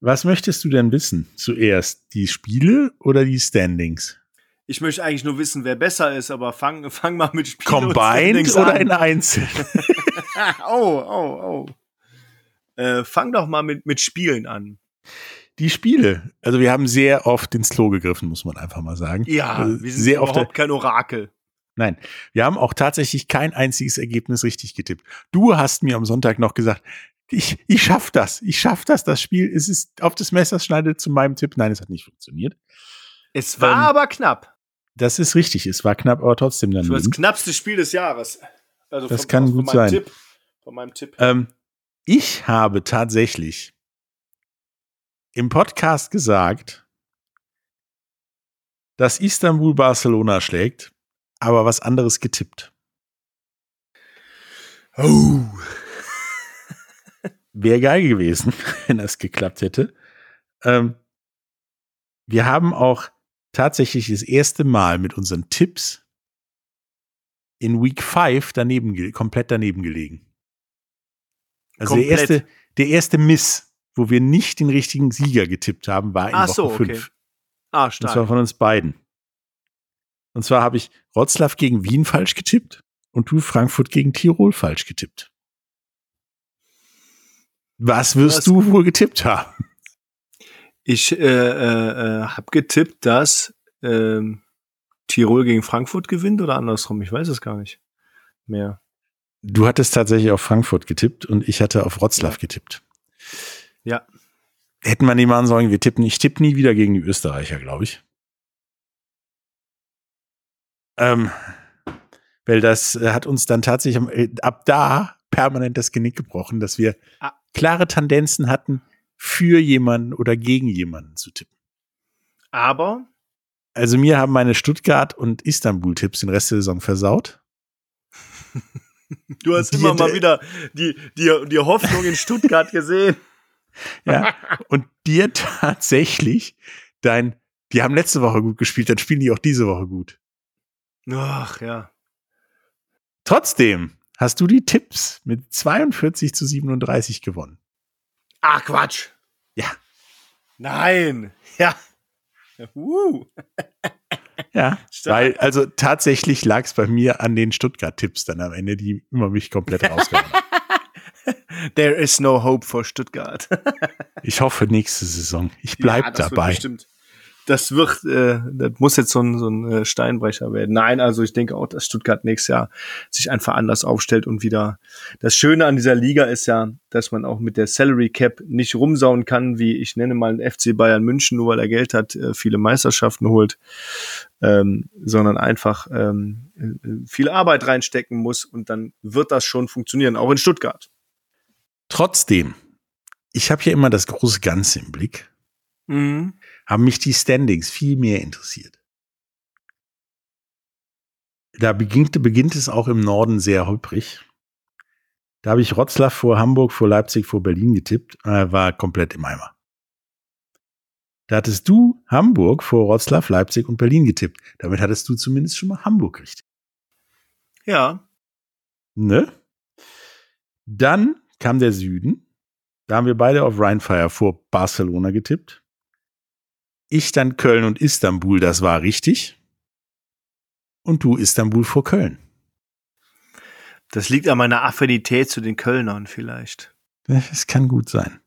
Was möchtest du denn wissen zuerst? Die Spiele oder die Standings? Ich möchte eigentlich nur wissen, wer besser ist, aber fang, fang mal mit Spiel Combined oder in Einzel? oh, oh, oh. Äh, fang doch mal mit, mit Spielen an. Die Spiele. Also wir haben sehr oft ins Klo gegriffen, muss man einfach mal sagen. Ja, also wir sind sehr überhaupt oft, kein Orakel. Nein, wir haben auch tatsächlich kein einziges Ergebnis richtig getippt. Du hast mir am Sonntag noch gesagt, ich, ich schaff das, ich schaff das, das Spiel, es ist auf das Messer schneidet zu meinem Tipp. Nein, es hat nicht funktioniert. Es war ähm, aber knapp. Das ist richtig, es war knapp, aber trotzdem dann. Das knappste Spiel des Jahres. Also das von, kann gut sein. Tipp, von meinem Tipp. Ähm, ich habe tatsächlich im Podcast gesagt, dass Istanbul Barcelona schlägt, aber was anderes getippt. Oh. Wäre geil gewesen, wenn das geklappt hätte. Ähm, wir haben auch tatsächlich das erste Mal mit unseren Tipps in Week 5 daneben, komplett daneben gelegen. Also der erste, der erste Miss, wo wir nicht den richtigen Sieger getippt haben, war in Ach Woche 5. Okay. Ah, stark. Das war von uns beiden. Und zwar habe ich Wroclaw gegen Wien falsch getippt und du Frankfurt gegen Tirol falsch getippt. Was wirst Was? du wohl getippt haben? Ich äh, äh, äh habe getippt, dass äh, Tirol gegen Frankfurt gewinnt oder andersrum. Ich weiß es gar nicht mehr. Du hattest tatsächlich auf Frankfurt getippt und ich hatte auf Wroclaw getippt. Ja. Hätten wir nie machen sollen, wir tippen. Ich tippe nie wieder gegen die Österreicher, glaube ich. Ähm, weil das äh, hat uns dann tatsächlich äh, ab da permanent das Genick gebrochen, dass wir ah. klare Tendenzen hatten, für jemanden oder gegen jemanden zu tippen. Aber? Also mir haben meine Stuttgart- und Istanbul-Tipps den Rest der Saison versaut. Du hast die, immer mal wieder die, die, die Hoffnung in Stuttgart gesehen. Ja, und dir tatsächlich dein, die haben letzte Woche gut gespielt, dann spielen die auch diese Woche gut. Ach ja. Trotzdem hast du die Tipps mit 42 zu 37 gewonnen. Ach Quatsch. Nein. Ja. Uh. ja, weil also tatsächlich lag es bei mir an den Stuttgart-Tipps dann am Ende, die immer mich komplett rausgehauen There is no hope for Stuttgart. ich hoffe nächste Saison. Ich bleib ja, dabei. Bestimmt das wird, äh, das muss jetzt so ein, so ein äh, Steinbrecher werden. Nein, also ich denke auch, dass Stuttgart nächstes Jahr sich einfach anders aufstellt und wieder. Das Schöne an dieser Liga ist ja, dass man auch mit der Salary Cap nicht rumsauen kann, wie ich nenne mal einen FC Bayern München, nur weil er Geld hat, äh, viele Meisterschaften holt, ähm, sondern einfach ähm, äh, viel Arbeit reinstecken muss und dann wird das schon funktionieren, auch in Stuttgart. Trotzdem, ich habe hier immer das große Ganze im Blick. Mhm haben mich die Standings viel mehr interessiert. Da beginnt, beginnt es auch im Norden sehr holprig. Da habe ich Rotzlaff vor Hamburg, vor Leipzig, vor Berlin getippt, äh, war komplett im Eimer. Da hattest du Hamburg vor Rotzlaff, Leipzig und Berlin getippt. Damit hattest du zumindest schon mal Hamburg richtig. Ja. Ne? Dann kam der Süden. Da haben wir beide auf Rheinfire vor Barcelona getippt. Ich dann Köln und Istanbul, das war richtig. Und du Istanbul vor Köln. Das liegt an meiner Affinität zu den Kölnern vielleicht. Das kann gut sein.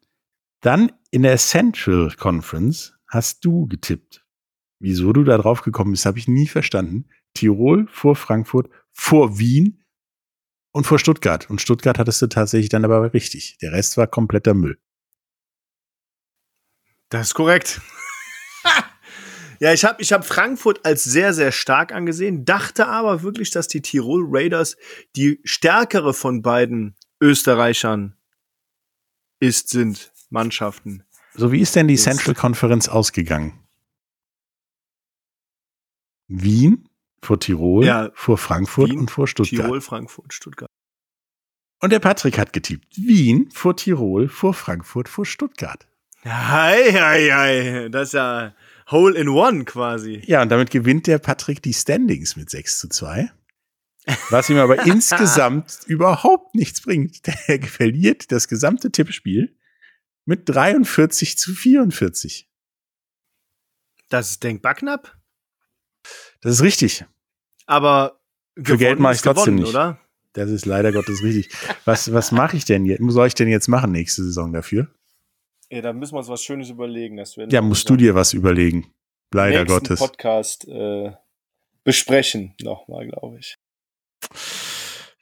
Dann in der Central Conference hast du getippt. Wieso du da drauf gekommen bist, habe ich nie verstanden. Tirol vor Frankfurt, vor Wien und vor Stuttgart. Und Stuttgart hattest du tatsächlich dann aber richtig. Der Rest war kompletter Müll. Das ist korrekt. ja, ich habe ich hab Frankfurt als sehr, sehr stark angesehen, dachte aber wirklich, dass die Tirol Raiders die stärkere von beiden Österreichern ist, sind, Mannschaften. So, wie ist denn die Central Conference ausgegangen? Wien vor Tirol, ja, vor Frankfurt Wien, und vor Stuttgart. Tirol, Frankfurt, Stuttgart. Und der Patrick hat getippt. Wien vor Tirol, vor Frankfurt, vor Stuttgart. Hei, hei, hei. Das ist ja Hole in One quasi. Ja, und damit gewinnt der Patrick die Standings mit 6 zu 2. Was ihm aber insgesamt überhaupt nichts bringt. Der verliert das gesamte Tippspiel mit 43 zu 44. Das ist denkbar knapp. Das ist richtig. Aber Für Geld mache ich trotzdem gewonnen, nicht. oder? Das ist leider Gottes richtig. Was, was mache ich denn jetzt? Was soll ich denn jetzt machen nächste Saison dafür? Ja, da müssen wir uns was Schönes überlegen. Das werden Ja, wir musst du dir was überlegen. Leider nächsten Gottes. Podcast äh, besprechen nochmal, glaube ich.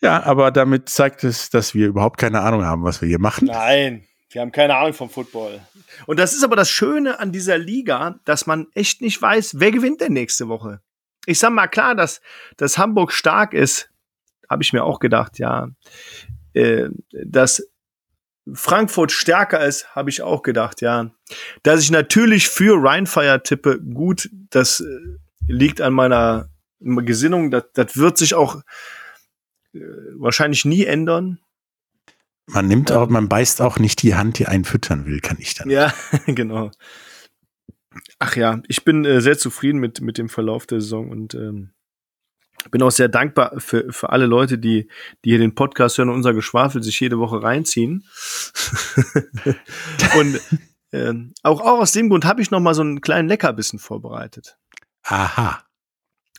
Ja, aber damit zeigt es, dass wir überhaupt keine Ahnung haben, was wir hier machen. Nein, wir haben keine Ahnung vom Football. Und das ist aber das Schöne an dieser Liga, dass man echt nicht weiß, wer gewinnt denn nächste Woche. Ich sag mal klar, dass, dass Hamburg stark ist, habe ich mir auch gedacht, ja. Äh, dass Frankfurt stärker ist, habe ich auch gedacht, ja. Dass ich natürlich für Rheinfire tippe, gut, das äh, liegt an meiner Gesinnung, das, das wird sich auch äh, wahrscheinlich nie ändern. Man nimmt auch, man beißt auch nicht die Hand, die einen füttern will, kann ich dann. Ja, genau. Ach ja, ich bin äh, sehr zufrieden mit, mit dem Verlauf der Saison und ähm, bin auch sehr dankbar für, für alle Leute, die, die hier den Podcast hören und unser Geschwafel sich jede Woche reinziehen. und ähm, auch, auch aus dem Grund habe ich noch mal so einen kleinen Leckerbissen vorbereitet. Aha.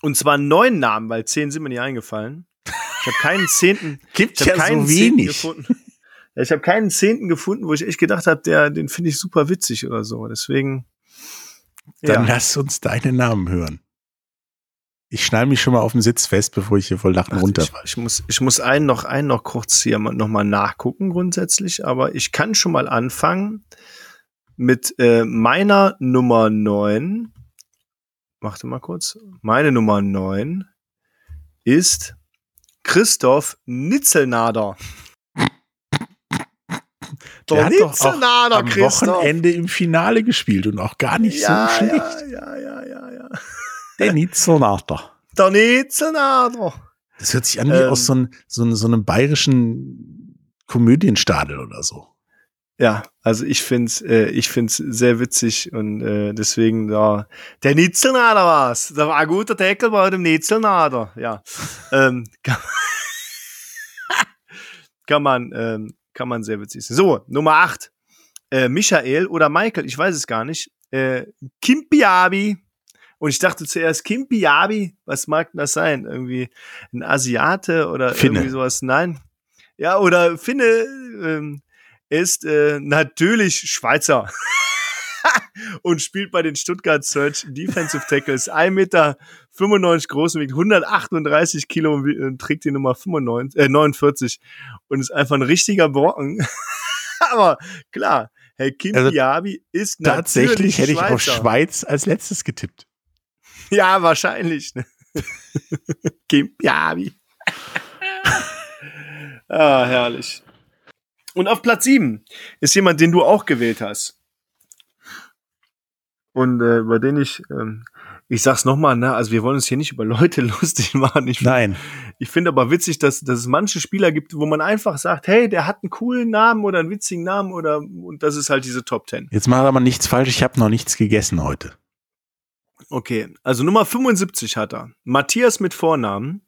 Und zwar neun Namen, weil zehn sind mir nicht eingefallen. Ich habe keinen zehnten, Gibt ich ja so wenig. gefunden. Ich habe keinen zehnten gefunden, wo ich echt gedacht habe, der, den finde ich super witzig oder so. Deswegen. Dann ja. lass uns deine Namen hören. Ich schnall mich schon mal auf den Sitz fest, bevor ich hier voll Lachen Ach, ich, runterfalle. ich muss, ich muss einen noch, einen noch kurz hier noch mal nachgucken grundsätzlich, aber ich kann schon mal anfangen mit äh, meiner Nummer 9. Warte mal kurz. Meine Nummer 9 ist Christoph Nitzelnader. Der hat doch auch Nitzelnader, am Wochenende im Finale gespielt und auch gar nicht ja, so schlecht. ja, ja, ja, ja, ja. Der Nitzelnader. Der Nitzelnader. Das hört sich an wie Ähm. aus so, ein, so, so einem bayerischen Komödienstadel oder so. Ja, also ich find's, äh, ich find's sehr witzig und äh, deswegen da der Nitzelnader war's. Da war ein guter Deckel bei dem Nitzelnader. Ja, ähm, kann, kann man, ähm, kann man sehr witzig sehen. So Nummer acht, äh, Michael oder Michael, ich weiß es gar nicht. Äh, Kimpiabi. Und ich dachte zuerst Kimpiabi, was mag denn das sein? Irgendwie ein Asiate oder Finne. irgendwie sowas? Nein. Ja, oder Finne. Ähm, ist äh, natürlich Schweizer und spielt bei den Stuttgart Search Defensive Tackles 1,95 Meter groß und wiegt 138 Kilo und und trägt die Nummer 95, äh, 49 und ist einfach ein richtiger Brocken. Aber klar, Herr Kim Also ist Tatsächlich natürlich hätte ich auf Schweizer. Schweiz als letztes getippt. Ja, wahrscheinlich. Ne? Piabi. ah, herrlich. Und auf Platz 7 ist jemand, den du auch gewählt hast. Und äh, über den ich, ähm, ich sag's nochmal, ne, also wir wollen uns hier nicht über Leute lustig machen. Ich, Nein, ich finde aber witzig, dass, dass es manche Spieler gibt, wo man einfach sagt, hey, der hat einen coolen Namen oder einen witzigen Namen oder und das ist halt diese Top 10. jetzt macht aber nichts falsch. Ich habe noch nichts gegessen heute. Okay, also Nummer 75 hat er. Matthias mit Vornamen.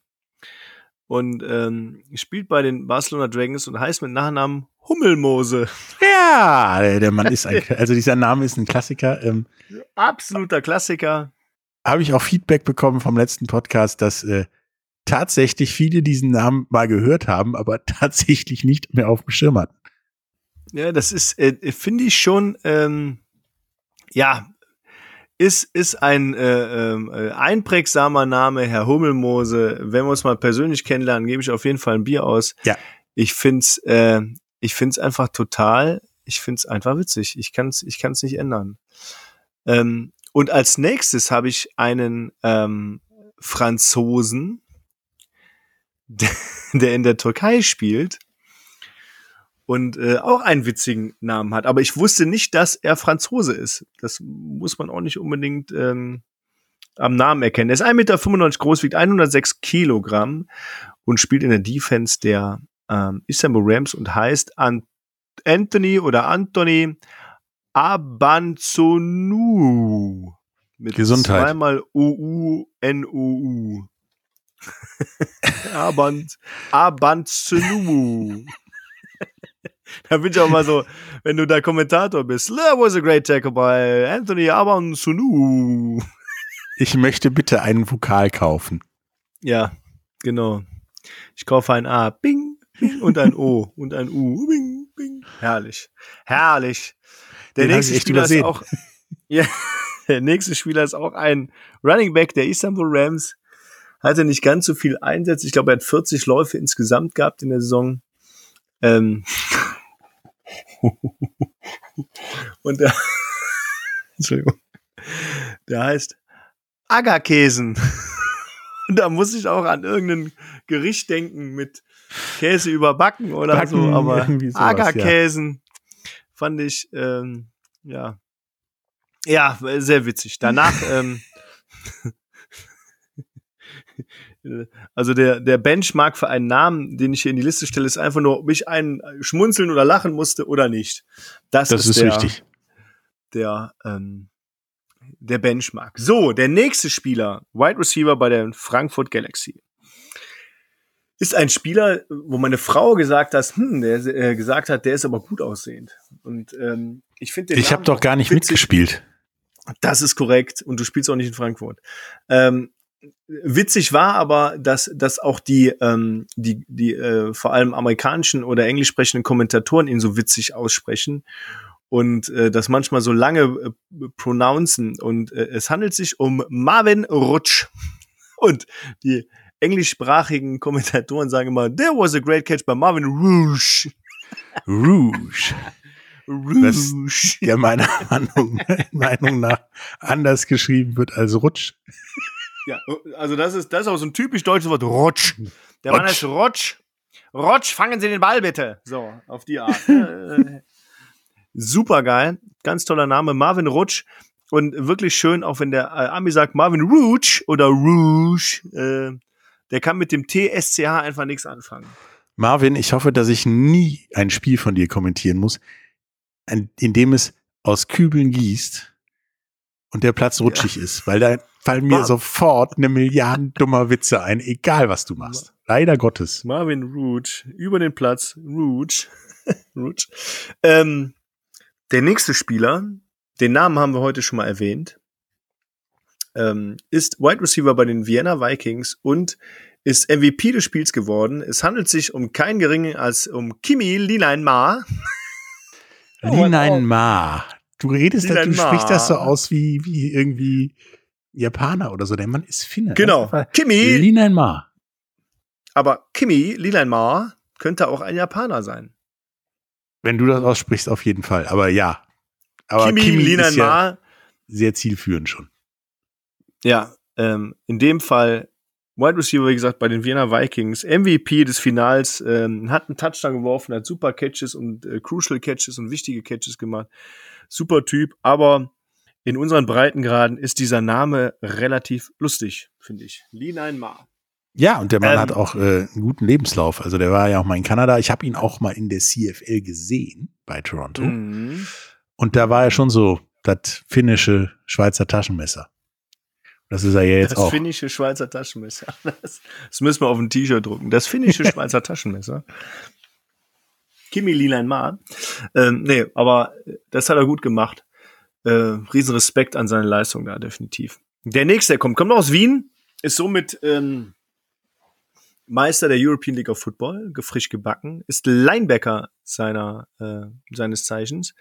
Und ähm, spielt bei den Barcelona Dragons und heißt mit Nachnamen Hummelmose. Ja, der Mann ist ein, also dieser Name ist ein Klassiker. Ähm, Absoluter Klassiker. habe ich auch Feedback bekommen vom letzten Podcast, dass äh, tatsächlich viele diesen Namen mal gehört haben, aber tatsächlich nicht mehr auf dem Schirm hatten. Ja, das ist, äh, finde ich schon, ähm, ja, ist, ist ein äh, ähm, äh, einprägsamer Name, Herr Hummelmose. Wenn wir uns mal persönlich kennenlernen, gebe ich auf jeden Fall ein Bier aus. Ja. Ich find's, äh, ich find's einfach total, ich find's einfach witzig. Ich kann's, ich kann's nicht ändern. Ähm, und als nächstes habe ich einen ähm, Franzosen, der, der in der Türkei spielt und äh, auch einen witzigen Namen hat. Aber ich wusste nicht, dass er Franzose ist. Das muss man auch nicht unbedingt ähm, am Namen erkennen. Er ist 1,95 Meter groß, wiegt 106 Kilogramm und spielt in der Defense der ähm, Istanbul Rams und heißt An Anthony oder Anthony Abanzonu. Mit Gesundheit. zweimal O-U-N-O-U. Abant, Abanzonu. Da bin ich auch mal so, wenn du da Kommentator bist. That was a great tackle by Anthony Abanzonu. Ich möchte bitte einen Vokal kaufen. Ja, genau. Ich kaufe ein A, bing, bing und ein O und ein U, bing, bing. Herrlich, herrlich. Der Den nächste Spieler ist auch, ja, der nächste Spieler ist auch ein Running Back der Istanbul Rams. Hatte nicht ganz so viel Einsätze. Ich glaube, er hat 40 Läufe insgesamt gehabt in der Saison. Ähm und der, Entschuldigung, der heißt Aggerkäsen. Und da muss ich auch an irgendein Gericht denken mit Käse überbacken oder Backen, so, aber sowas, Aggerkäsen fand ich, ähm, ja, ja, sehr witzig. Danach, ähm, also der, der Benchmark für einen Namen, den ich hier in die Liste stelle, ist einfach nur, ob ich einen schmunzeln oder lachen musste oder nicht. Das, Das ist der, wichtig. der, ähm, der Benchmark. So, der nächste Spieler, Wide Receiver bei der Frankfurt Galaxy, ist ein Spieler, wo meine Frau gesagt hat, hm, der äh, gesagt hat, der ist aber gut aussehend. Und ähm, ich finde Ich habe doch gar nicht witzig. mitgespielt. Das ist korrekt. Und du spielst auch nicht in Frankfurt. Ähm, witzig war aber, dass, dass auch die, ähm, die, die äh, vor allem amerikanischen oder englisch sprechenden Kommentatoren ihn so witzig aussprechen und äh, das manchmal so lange äh, pronouncen. Und äh, es handelt sich um Marvin Rutsch. Und die englischsprachigen Kommentatoren sagen immer, there was a great catch by Marvin Rouge. Rouge. Rouge. Der meiner Meinung, Meinung nach anders geschrieben wird als Rutsch. Ja, also das ist, das ist auch so ein typisch deutsches Wort, Rutsch. Der Mann Rutsch. heißt Rutsch. Rutsch, fangen Sie den Ball bitte. So, auf die Art. Äh, Super geil. Ganz toller Name, Marvin Rutsch. Und wirklich schön, auch wenn der äh, Ami sagt Marvin Rouge oder Rouge, äh, der kann mit dem TSCH einfach nichts anfangen. Marvin, ich hoffe, dass ich nie ein Spiel von dir kommentieren muss, in dem es aus Kübeln gießt und der Platz rutschig ist, weil da fallen mir Mar- sofort eine Milliarde dummer Witze ein, egal was du machst. Leider Gottes. Marvin Rouge, über den Platz, Rouge. Rouge. Ähm, der nächste Spieler, den Namen haben wir heute schon mal erwähnt, ähm, ist Wide Receiver bei den Vienna Vikings und ist MVP des Spiels geworden. Es handelt sich um keinen geringen als um Kimi Linein-Ma. Oh, Linein oh. Ma. Du redest, da, du Ma. sprichst das so aus wie, wie irgendwie Japaner oder so. Der Mann ist Finne. Genau. Kimi, Linein Ma. aber Kimi Linein-Ma könnte auch ein Japaner sein. Wenn du das aussprichst, auf jeden Fall. Aber ja. Aber Kimi, Kimi, ist ja Linein-Ma sehr zielführend schon. Ja, ähm, in dem Fall Wide Receiver, wie gesagt, bei den Vienna Vikings, MVP des Finals, ähm, hat einen Touchdown geworfen, hat super Catches und äh, Crucial Catches und wichtige Catches gemacht. Super Typ, aber in unseren Breitengraden ist dieser Name relativ lustig, finde ich. Linein Ma. Ja, und der Mann Ähm, hat auch äh, einen guten Lebenslauf. Also der war ja auch mal in Kanada. Ich habe ihn auch mal in der CFL gesehen bei Toronto. Mhm. Und da war er schon so das finnische Schweizer Taschenmesser. Das ist er ja jetzt Das auch. finnische Schweizer Taschenmesser. Das, das müssen wir auf ein T-Shirt drucken. Das finnische Schweizer Taschenmesser. Kimi Ma. Ähm, nee, aber das hat er gut gemacht. Äh, riesen Respekt an seine Leistung da, definitiv. Der nächste, der kommt, kommt aus Wien, ist somit ähm, Meister der European League of Football, frisch gebacken, ist Linebacker seiner, äh, seines Zeichens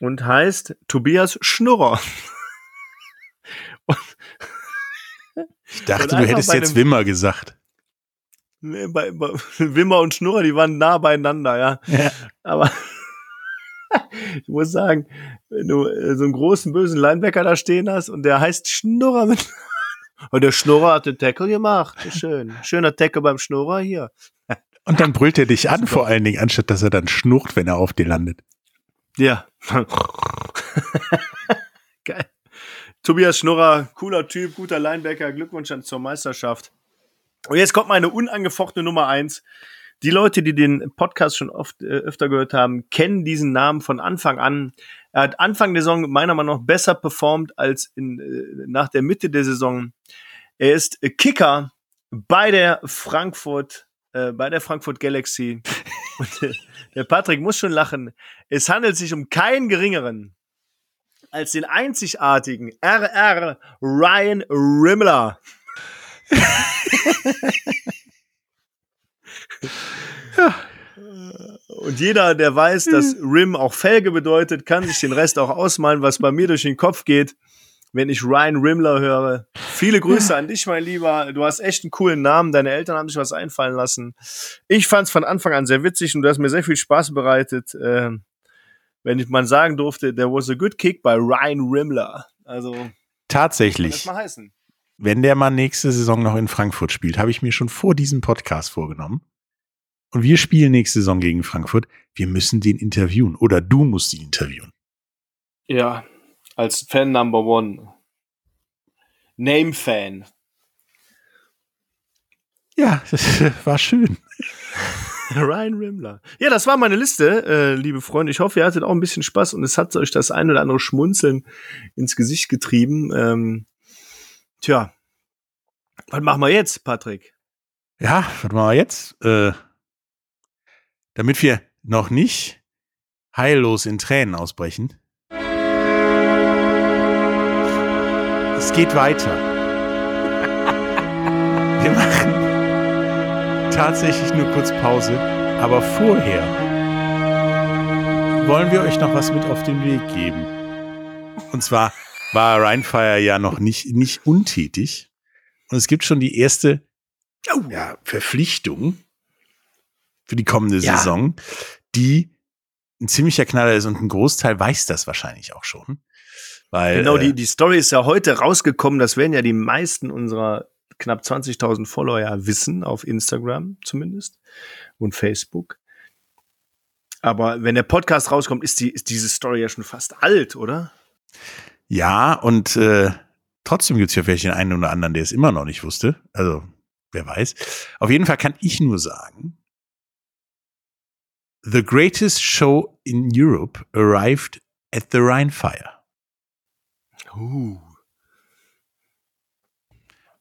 und heißt Tobias Schnurrer. Ich dachte, du hättest jetzt Wimmer gesagt. Bei, bei Wimmer und Schnurrer, die waren nah beieinander, ja. Ja. Aber ich muss sagen, wenn du äh, so einen großen bösen Linebacker da stehen hast und der heißt Schnurrer mit und der Schnurrer hat den Tackle gemacht. Schön. Schöner Tackle beim Schnurrer hier. Und dann brüllt er dich an, vor allen Dingen, anstatt dass er dann schnurrt, wenn er auf dir landet. Ja. Geil. Tobias Schnurrer, cooler Typ, guter Linebacker, Glückwunsch an zur Meisterschaft. Und jetzt kommt meine unangefochtene Nummer eins. Die Leute, die den Podcast schon oft äh, öfter gehört haben, kennen diesen Namen von Anfang an. Er hat Anfang der Saison meiner Meinung nach besser performt als in, äh, nach der Mitte der Saison. Er ist Kicker bei der Frankfurt, äh, bei der Frankfurt Galaxy. Und äh, der Patrick muss schon lachen. Es handelt sich um keinen geringeren als den einzigartigen RR Ryan Rimmler. Ja. Und jeder, der weiß, dass Rim auch Felge bedeutet, kann sich den Rest auch ausmalen, was bei mir durch den Kopf geht, wenn ich Ryan Rimmler höre. Viele Grüße an dich, mein Lieber. Du hast echt einen coolen Namen. Deine Eltern haben sich was einfallen lassen. Ich fand es von Anfang an sehr witzig und du hast mir sehr viel Spaß bereitet. Äh, wenn ich mal sagen durfte, there was a good kick by Ryan Rimmler. Also tatsächlich. Das mal heißen. Wenn der mal nächste Saison noch in Frankfurt spielt, habe ich mir schon vor diesem Podcast vorgenommen und wir spielen nächste Saison gegen Frankfurt, wir müssen den interviewen oder du musst ihn interviewen. Ja, als Fan Number One. Name-Fan. Ja, das war schön. Ryan Rimmler. Ja, das war meine Liste, äh, liebe Freunde. Ich hoffe, ihr hattet auch ein bisschen Spaß und es hat euch das ein oder andere Schmunzeln ins Gesicht getrieben. Ähm, tja, was machen wir jetzt, Patrick? Ja, was machen wir jetzt? Äh, damit wir noch nicht heillos in Tränen ausbrechen. Es geht weiter. Wir machen tatsächlich nur kurz Pause, aber vorher wollen wir euch noch was mit auf den Weg geben. Und zwar war Rheinfire ja noch nicht, nicht untätig. Und es gibt schon die erste ja, Verpflichtung für die kommende ja. Saison, die ein ziemlicher Knaller ist und ein Großteil weiß das wahrscheinlich auch schon. Weil, genau, die, äh, die Story ist ja heute rausgekommen, das werden ja die meisten unserer knapp 20.000 Follower ja wissen, auf Instagram zumindest und Facebook. Aber wenn der Podcast rauskommt, ist, die, ist diese Story ja schon fast alt, oder? Ja, und äh, trotzdem gibt es ja vielleicht den einen oder anderen, der es immer noch nicht wusste. Also, wer weiß. Auf jeden Fall kann ich nur sagen, The greatest show in Europe arrived at the Rhine Fire. Uh.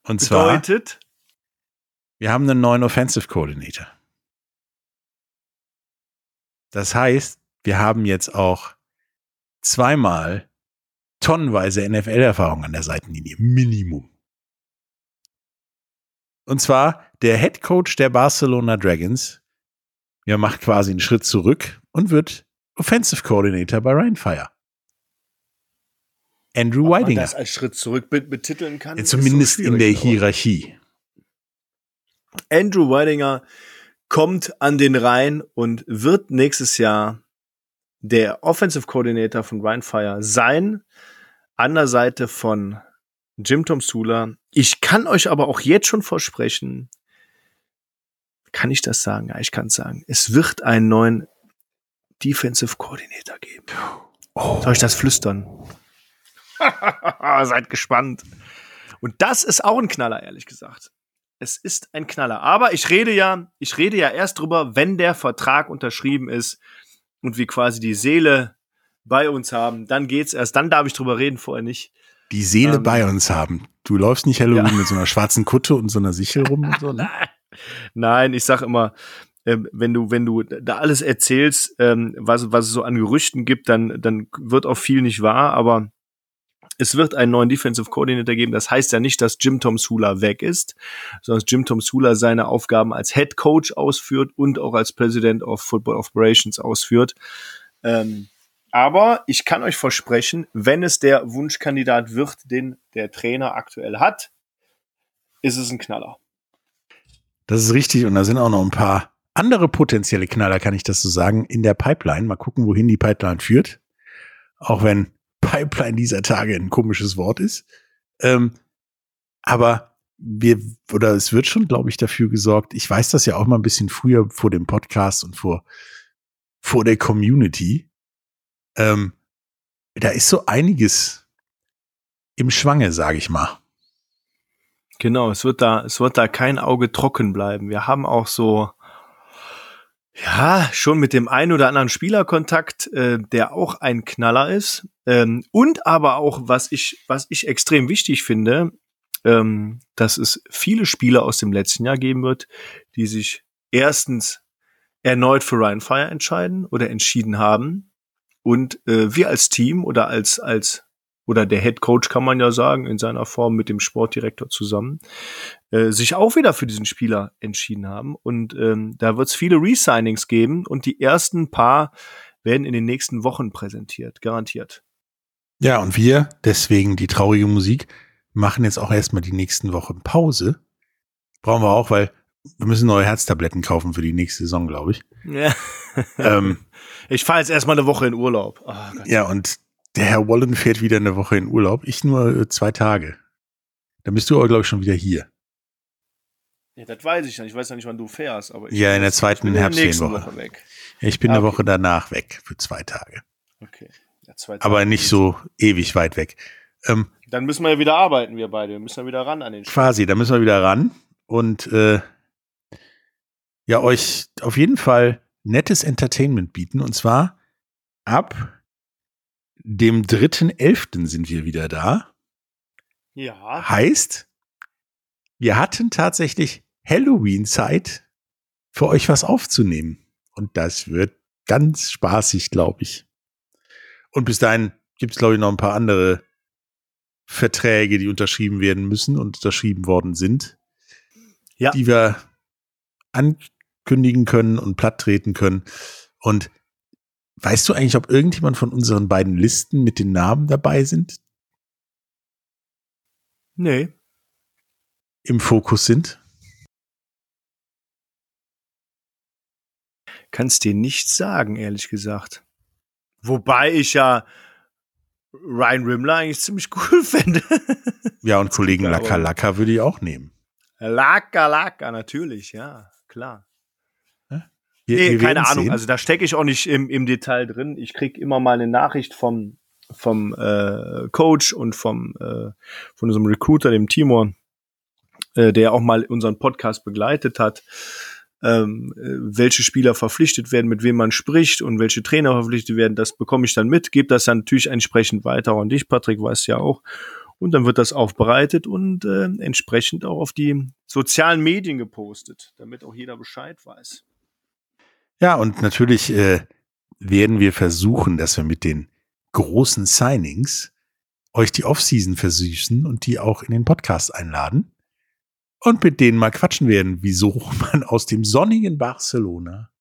Und Bedeutet? zwar, wir haben einen neuen Offensive Coordinator. Das heißt, wir haben jetzt auch zweimal tonnenweise NFL-Erfahrung an der Seitenlinie. Minimum. Und zwar der Head Coach der Barcelona Dragons, er macht quasi einen Schritt zurück und wird Offensive Coordinator bei Ryan Fire. Andrew Ob Whitinger. Man das als Schritt zurück betiteln kann. Ja, zumindest so in der Hierarchie. Andrew Whitinger kommt an den Rhein und wird nächstes Jahr der Offensive Coordinator von Ryan Fire sein, an der Seite von Jim Tom Sula. Ich kann euch aber auch jetzt schon versprechen, kann ich das sagen? Ja, ich kann es sagen. Es wird einen neuen Defensive Coordinator geben. Oh. Soll ich das flüstern? Seid gespannt. Und das ist auch ein Knaller, ehrlich gesagt. Es ist ein Knaller. Aber ich rede ja, ich rede ja erst drüber, wenn der Vertrag unterschrieben ist und wir quasi die Seele bei uns haben. Dann geht's erst. Dann darf ich drüber reden, vorher nicht. Die Seele ähm, bei uns haben. Du läufst nicht Halloween ja. mit so einer schwarzen Kutte und so einer Sichel rum und so, ne? Nein, ich sag immer, ähm, wenn du, wenn du da alles erzählst, ähm, was, was es so an Gerüchten gibt, dann, dann wird auch viel nicht wahr, aber es wird einen neuen Defensive Coordinator geben. Das heißt ja nicht, dass Jim Tom Sula weg ist, sondern dass Jim Tom Sula seine Aufgaben als Head Coach ausführt und auch als President of Football Operations ausführt. Ähm, aber ich kann euch versprechen, wenn es der Wunschkandidat wird, den der Trainer aktuell hat, ist es ein Knaller. Das ist richtig. Und da sind auch noch ein paar andere potenzielle Knaller, kann ich das so sagen, in der Pipeline. Mal gucken, wohin die Pipeline führt. Auch wenn Pipeline dieser Tage ein komisches Wort ist. Ähm, aber wir, oder es wird schon, glaube ich, dafür gesorgt. Ich weiß das ja auch mal ein bisschen früher vor dem Podcast und vor, vor der Community. Ähm, da ist so einiges im Schwange, sage ich mal. Genau, es wird da, es wird da kein Auge trocken bleiben. Wir haben auch so, ja, schon mit dem einen oder anderen Spielerkontakt, äh, der auch ein Knaller ist. Ähm, und aber auch, was ich, was ich extrem wichtig finde, ähm, dass es viele Spieler aus dem letzten Jahr geben wird, die sich erstens erneut für Ryan Fire entscheiden oder entschieden haben. Und äh, wir als Team oder als, als oder der Head Coach kann man ja sagen, in seiner Form mit dem Sportdirektor zusammen, äh, sich auch wieder für diesen Spieler entschieden haben. Und ähm, da wird es viele Resignings geben und die ersten paar werden in den nächsten Wochen präsentiert, garantiert. Ja, und wir, deswegen die traurige Musik, machen jetzt auch erstmal die nächsten Wochen Pause. Brauchen wir auch, weil wir müssen neue Herztabletten kaufen für die nächste Saison, glaube ich. Ja. ähm, ich fahre jetzt erstmal eine Woche in Urlaub. Oh, ja, und der Herr Wallen fährt wieder eine Woche in Urlaub. Ich nur äh, zwei Tage. Dann bist du aber, glaube ich, schon wieder hier. Ja, das weiß ich nicht. Ich weiß ja nicht, wann du fährst. Aber ja, in der zweiten Herbstferienwoche. Woche weg. Ich bin ah, okay. eine Woche danach weg für zwei Tage. Okay. Ja, zwei Tage aber nicht so ewig weit weg. Ähm, dann müssen wir ja wieder arbeiten, wir beide. Wir müssen ja wieder ran an den Spiel. Quasi, da müssen wir wieder ran. Und äh, ja, euch auf jeden Fall nettes Entertainment bieten. Und zwar ab dem 3.11. sind wir wieder da. Ja. Heißt, wir hatten tatsächlich Halloween-Zeit, für euch was aufzunehmen. Und das wird ganz spaßig, glaube ich. Und bis dahin gibt es, glaube ich, noch ein paar andere Verträge, die unterschrieben werden müssen und unterschrieben worden sind. Ja. Die wir ankündigen können und platt treten können. Und Weißt du eigentlich, ob irgendjemand von unseren beiden Listen mit den Namen dabei sind? Nee. Im Fokus sind? Kannst dir nicht sagen, ehrlich gesagt. Wobei ich ja Ryan Rimmler eigentlich ziemlich cool fände. ja, und Kollegen Laka Laka würde ich auch nehmen. Laka Laka, natürlich, ja, klar. Wir, nee, wir keine Ahnung. Sehen. Also da stecke ich auch nicht im, im Detail drin. Ich krieg immer mal eine Nachricht vom vom äh, Coach und vom äh, von unserem Recruiter, dem Timor, äh, der auch mal unseren Podcast begleitet hat, ähm, äh, welche Spieler verpflichtet werden, mit wem man spricht und welche Trainer verpflichtet werden. Das bekomme ich dann mit, gebe das dann natürlich entsprechend weiter und dich, Patrick, weißt ja auch. Und dann wird das aufbereitet und äh, entsprechend auch auf die sozialen Medien gepostet, damit auch jeder Bescheid weiß. Ja, und natürlich äh, werden wir versuchen, dass wir mit den großen Signings euch die Offseason versüßen und die auch in den Podcast einladen und mit denen mal quatschen werden, wieso man aus dem sonnigen Barcelona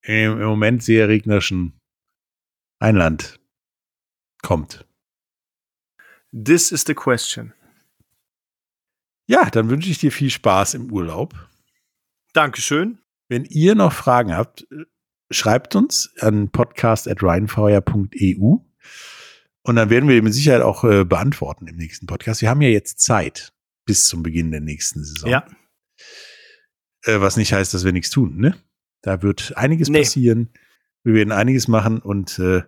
im, im Moment sehr regnerischen Einland kommt. This is the question. Ja, dann wünsche ich dir viel Spaß im Urlaub. Dankeschön. Wenn ihr noch Fragen habt, schreibt uns an podcast.rheinfeuer.eu und dann werden wir mit Sicherheit auch äh, beantworten im nächsten Podcast. Wir haben ja jetzt Zeit bis zum Beginn der nächsten Saison. Ja. Äh, was nicht heißt, dass wir nichts tun, ne? Da wird einiges nee. passieren. Wir werden einiges machen und äh,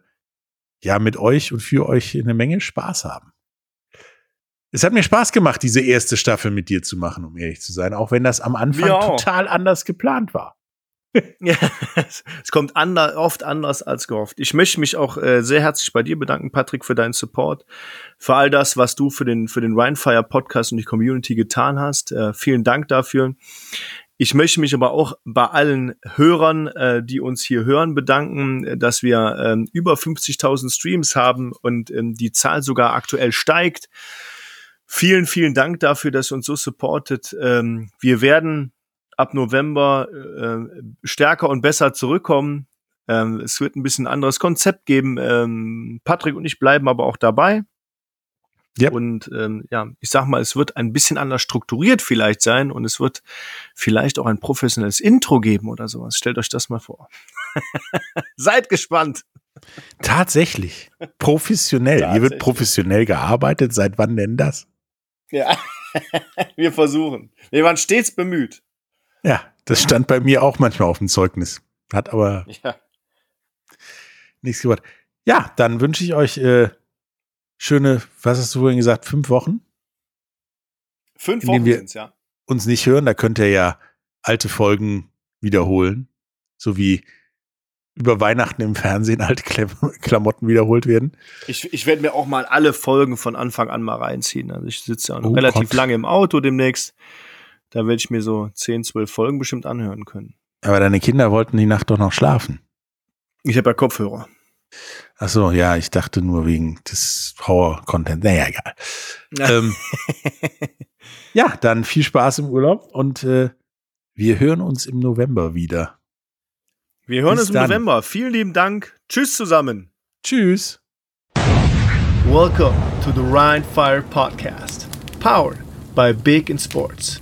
ja, mit euch und für euch eine Menge Spaß haben. Es hat mir Spaß gemacht, diese erste Staffel mit dir zu machen, um ehrlich zu sein, auch wenn das am Anfang total anders geplant war. ja, es kommt ander, oft anders als gehofft. Ich möchte mich auch äh, sehr herzlich bei dir bedanken, Patrick, für deinen Support, für all das, was du für den, für den Rhinefire Podcast und die Community getan hast. Äh, vielen Dank dafür. Ich möchte mich aber auch bei allen Hörern, äh, die uns hier hören, bedanken, dass wir ähm, über 50.000 Streams haben und ähm, die Zahl sogar aktuell steigt. Vielen, vielen Dank dafür, dass ihr uns so supportet. Ähm, wir werden ab November äh, stärker und besser zurückkommen. Ähm, es wird ein bisschen anderes Konzept geben. Ähm, Patrick und ich bleiben aber auch dabei. Yep. Und ähm, ja, ich sag mal, es wird ein bisschen anders strukturiert vielleicht sein und es wird vielleicht auch ein professionelles Intro geben oder sowas. Stellt euch das mal vor. Seid gespannt. Tatsächlich. Professionell. Tatsächlich. Hier wird professionell gearbeitet. Seit wann denn das? Ja, wir versuchen. Wir waren stets bemüht. Ja, das stand bei mir auch manchmal auf dem Zeugnis. Hat aber ja. nichts gebracht. Ja, dann wünsche ich euch äh, schöne, was hast du vorhin gesagt, fünf Wochen? Fünf Wochen sind ja. Uns nicht hören, da könnt ihr ja alte Folgen wiederholen. So wie über Weihnachten im Fernsehen alte Klamotten wiederholt werden. Ich, ich werde mir auch mal alle Folgen von Anfang an mal reinziehen. Also ich sitze ja oh relativ Gott. lange im Auto demnächst. Da werde ich mir so 10, 12 Folgen bestimmt anhören können. Aber deine Kinder wollten die Nacht doch noch schlafen. Ich habe ja Kopfhörer. Ach so, ja, ich dachte nur wegen des Horror-Content. Naja, egal. ähm, ja, dann viel Spaß im Urlaub und äh, wir hören uns im November wieder. Wir hören Bis uns im dann. November. Vielen lieben Dank. Tschüss zusammen. Tschüss. Welcome to the Rhine Fire Podcast, powered by Big in Sports.